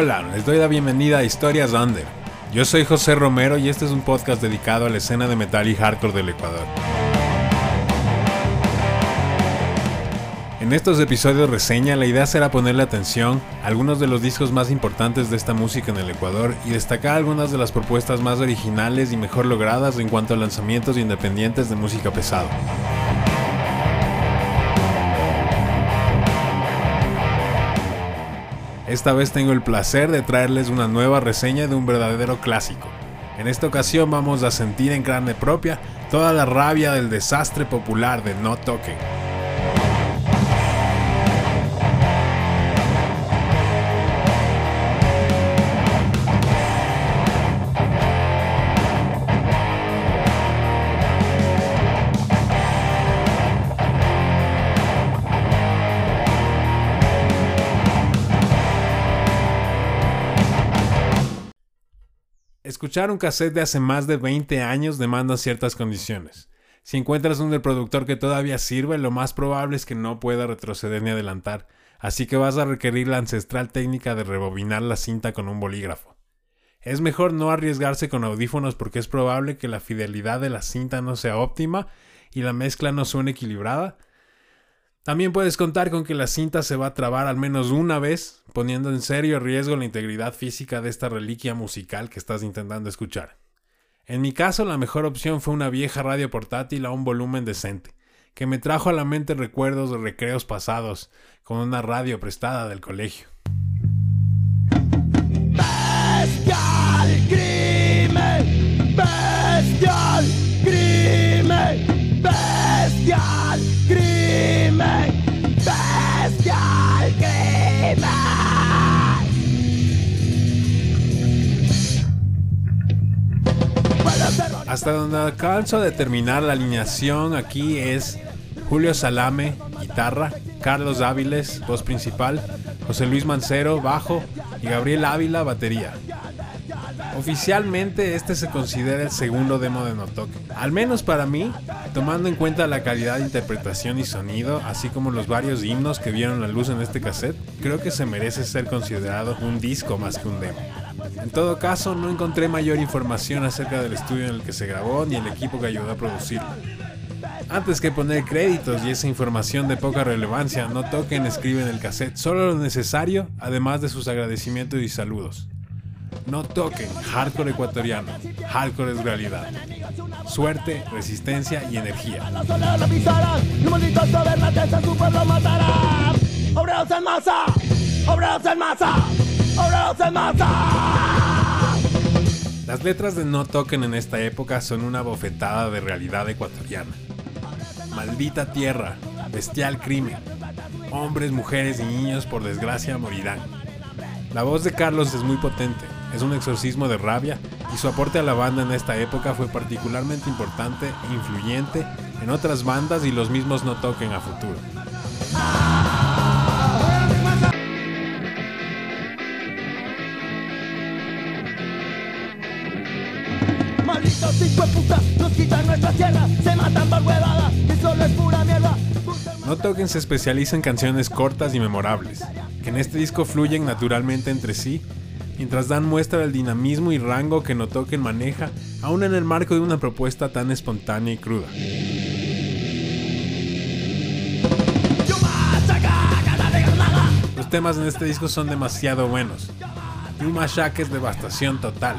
Hola, les doy la bienvenida a Historias Under. Yo soy José Romero y este es un podcast dedicado a la escena de metal y hardcore del Ecuador. En estos episodios reseña, la idea será ponerle atención a algunos de los discos más importantes de esta música en el Ecuador y destacar algunas de las propuestas más originales y mejor logradas en cuanto a lanzamientos independientes de música pesada. Esta vez tengo el placer de traerles una nueva reseña de un verdadero clásico. En esta ocasión vamos a sentir en carne propia toda la rabia del desastre popular de No Toque. Escuchar un cassette de hace más de 20 años demanda ciertas condiciones. Si encuentras un del productor que todavía sirve, lo más probable es que no pueda retroceder ni adelantar, así que vas a requerir la ancestral técnica de rebobinar la cinta con un bolígrafo. Es mejor no arriesgarse con audífonos porque es probable que la fidelidad de la cinta no sea óptima y la mezcla no suene equilibrada, también puedes contar con que la cinta se va a trabar al menos una vez, poniendo en serio riesgo la integridad física de esta reliquia musical que estás intentando escuchar. En mi caso, la mejor opción fue una vieja radio portátil a un volumen decente, que me trajo a la mente recuerdos de recreos pasados con una radio prestada del colegio. Hasta donde alcanzo a determinar la alineación aquí es Julio Salame, guitarra, Carlos Áviles, voz principal, José Luis Mancero, bajo y Gabriel Ávila, batería. Oficialmente este se considera el segundo demo de Notok, al menos para mí, tomando en cuenta la calidad de interpretación y sonido, así como los varios himnos que vieron la luz en este cassette, creo que se merece ser considerado un disco más que un demo. En todo caso, no encontré mayor información acerca del estudio en el que se grabó ni el equipo que ayudó a producirlo. Antes que poner créditos y esa información de poca relevancia, no toquen escriben el cassette solo lo necesario, además de sus agradecimientos y saludos. No toquen hardcore ecuatoriano, hardcore es realidad. Suerte, resistencia y energía. Las letras de No Toquen en esta época son una bofetada de realidad ecuatoriana. Maldita tierra, bestial crimen. Hombres, mujeres y niños por desgracia morirán. La voz de Carlos es muy potente, es un exorcismo de rabia y su aporte a la banda en esta época fue particularmente importante e influyente en otras bandas y los mismos no toquen a futuro. No Toquen se especializa en canciones cortas y memorables, que en este disco fluyen naturalmente entre sí, mientras dan muestra del dinamismo y rango que No Toquen maneja, aún en el marco de una propuesta tan espontánea y cruda. Los temas en este disco son demasiado buenos, y un es devastación total.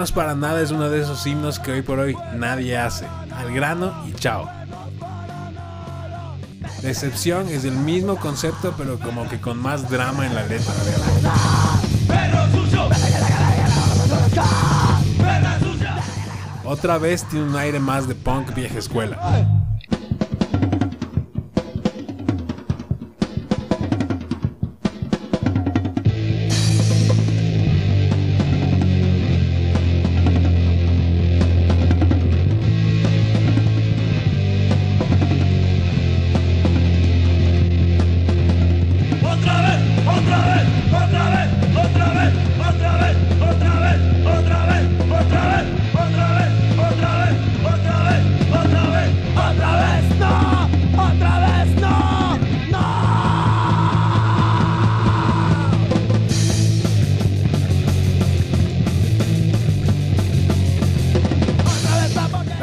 Buenos para nada es uno de esos himnos que hoy por hoy nadie hace. Al grano y chao. Decepción es el mismo concepto pero como que con más drama en la letra. Otra vez tiene un aire más de punk vieja escuela.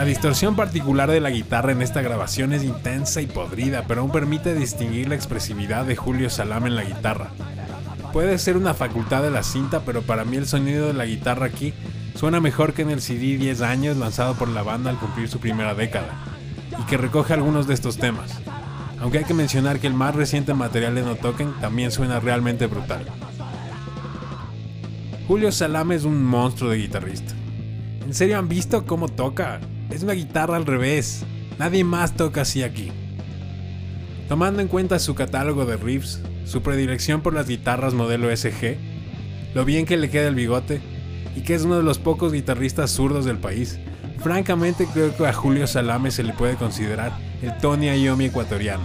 Distorsión particular de la guitarra en esta grabación es intensa y podrida, pero aún permite distinguir la expresividad de Julio Salame en la guitarra. Puede ser una facultad de la cinta, pero para mí el sonido de la guitarra aquí suena mejor que en el CD 10 años lanzado por la banda al cumplir su primera década, y que recoge algunos de estos temas. Aunque hay que mencionar que el más reciente material de No Token también suena realmente brutal. Julio Salame es un monstruo de guitarrista. ¿En serio han visto cómo toca? Es una guitarra al revés. Nadie más toca así aquí. Tomando en cuenta su catálogo de riffs, su predilección por las guitarras modelo SG, lo bien que le queda el bigote y que es uno de los pocos guitarristas zurdos del país, francamente creo que a Julio Salame se le puede considerar el Tony Iommi ecuatoriano.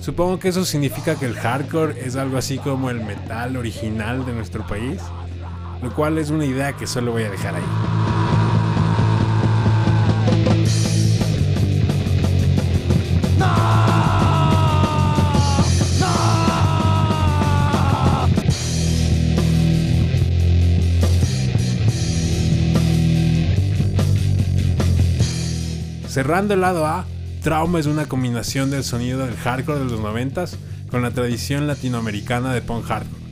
Supongo que eso significa que el hardcore es algo así como el metal original de nuestro país, lo cual es una idea que solo voy a dejar ahí. Cerrando el lado A, Trauma es una combinación del sonido del hardcore de los 90 con la tradición latinoamericana de punk hardcore.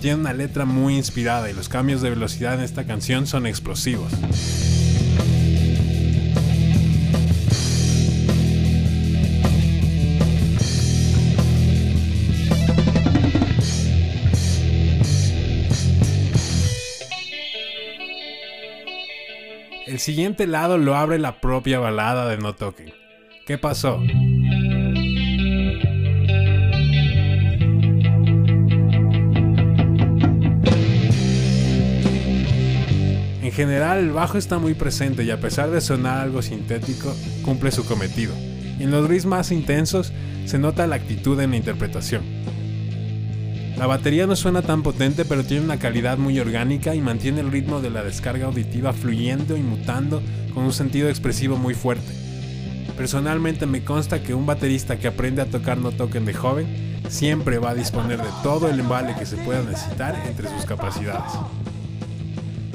Tiene una letra muy inspirada y los cambios de velocidad en esta canción son explosivos. Siguiente lado lo abre la propia balada de No Token. ¿Qué pasó? En general el bajo está muy presente y a pesar de sonar algo sintético, cumple su cometido. En los riffs más intensos se nota la actitud en la interpretación. La batería no suena tan potente pero tiene una calidad muy orgánica y mantiene el ritmo de la descarga auditiva fluyendo y mutando con un sentido expresivo muy fuerte. Personalmente me consta que un baterista que aprende a tocar no token de joven siempre va a disponer de todo el embale que se pueda necesitar entre sus capacidades.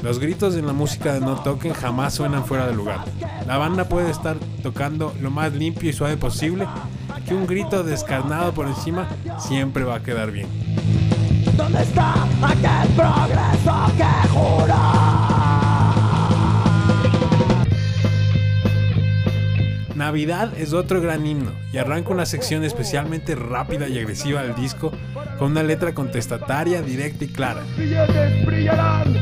Los gritos en la música de No Token jamás suenan fuera de lugar. La banda puede estar tocando lo más limpio y suave posible, que un grito descarnado por encima siempre va a quedar bien. ¿Dónde está aquel progreso que Navidad es otro gran himno y arranca una sección especialmente rápida y agresiva del disco con una letra contestataria, directa y clara. brillarán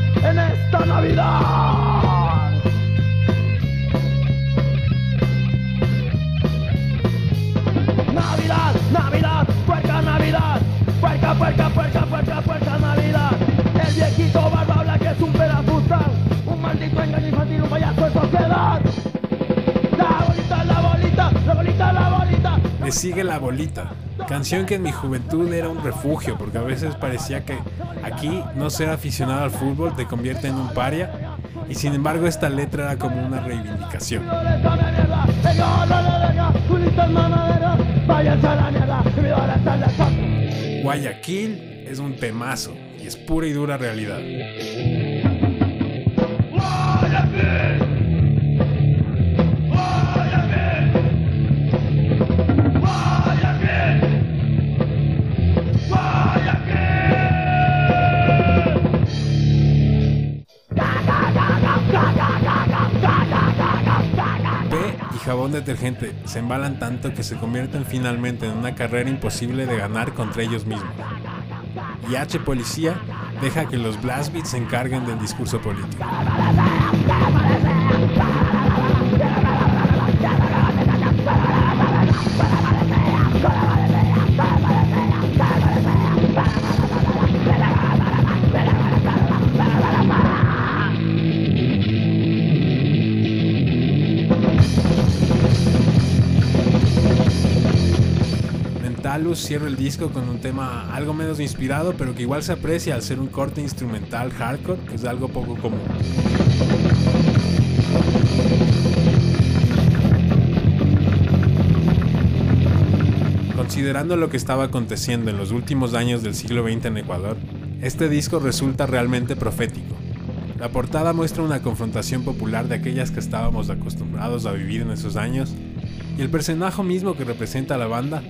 sigue la bolita Canción que en mi juventud era un refugio, porque a veces parecía que aquí no ser aficionado al fútbol te convierte en un paria, y sin embargo esta letra era como una reivindicación. Guayaquil es un temazo y es pura y dura realidad. Jabón detergente se embalan tanto que se convierten finalmente en una carrera imposible de ganar contra ellos mismos. Y H Policía deja que los blast beats se encarguen del discurso político. Cierra el disco con un tema algo menos inspirado, pero que igual se aprecia al ser un corte instrumental hardcore, que es algo poco común. Considerando lo que estaba aconteciendo en los últimos años del siglo XX en Ecuador, este disco resulta realmente profético. La portada muestra una confrontación popular de aquellas que estábamos acostumbrados a vivir en esos años, y el personaje mismo que representa a la banda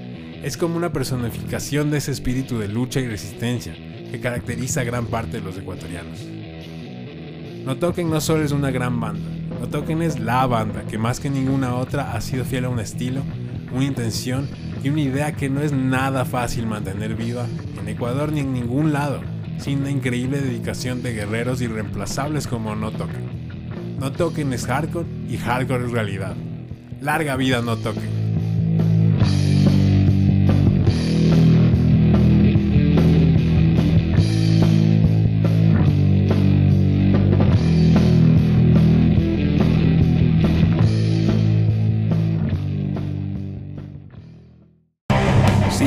es como una personificación de ese espíritu de lucha y resistencia que caracteriza a gran parte de los ecuatorianos. No Toquen no solo es una gran banda, No Toquen es la banda que más que ninguna otra ha sido fiel a un estilo, una intención y una idea que no es nada fácil mantener viva en Ecuador ni en ningún lado, sin la increíble dedicación de guerreros irreemplazables como No Toquen. No Toquen es hardcore y hardcore es realidad. Larga vida No Toquen.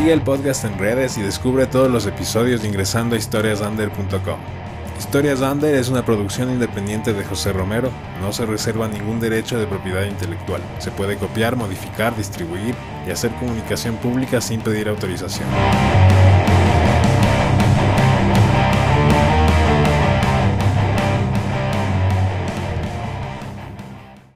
Sigue el podcast en redes y descubre todos los episodios ingresando a historiasander.com. Historias Under es una producción independiente de José Romero, no se reserva ningún derecho de propiedad intelectual. Se puede copiar, modificar, distribuir y hacer comunicación pública sin pedir autorización.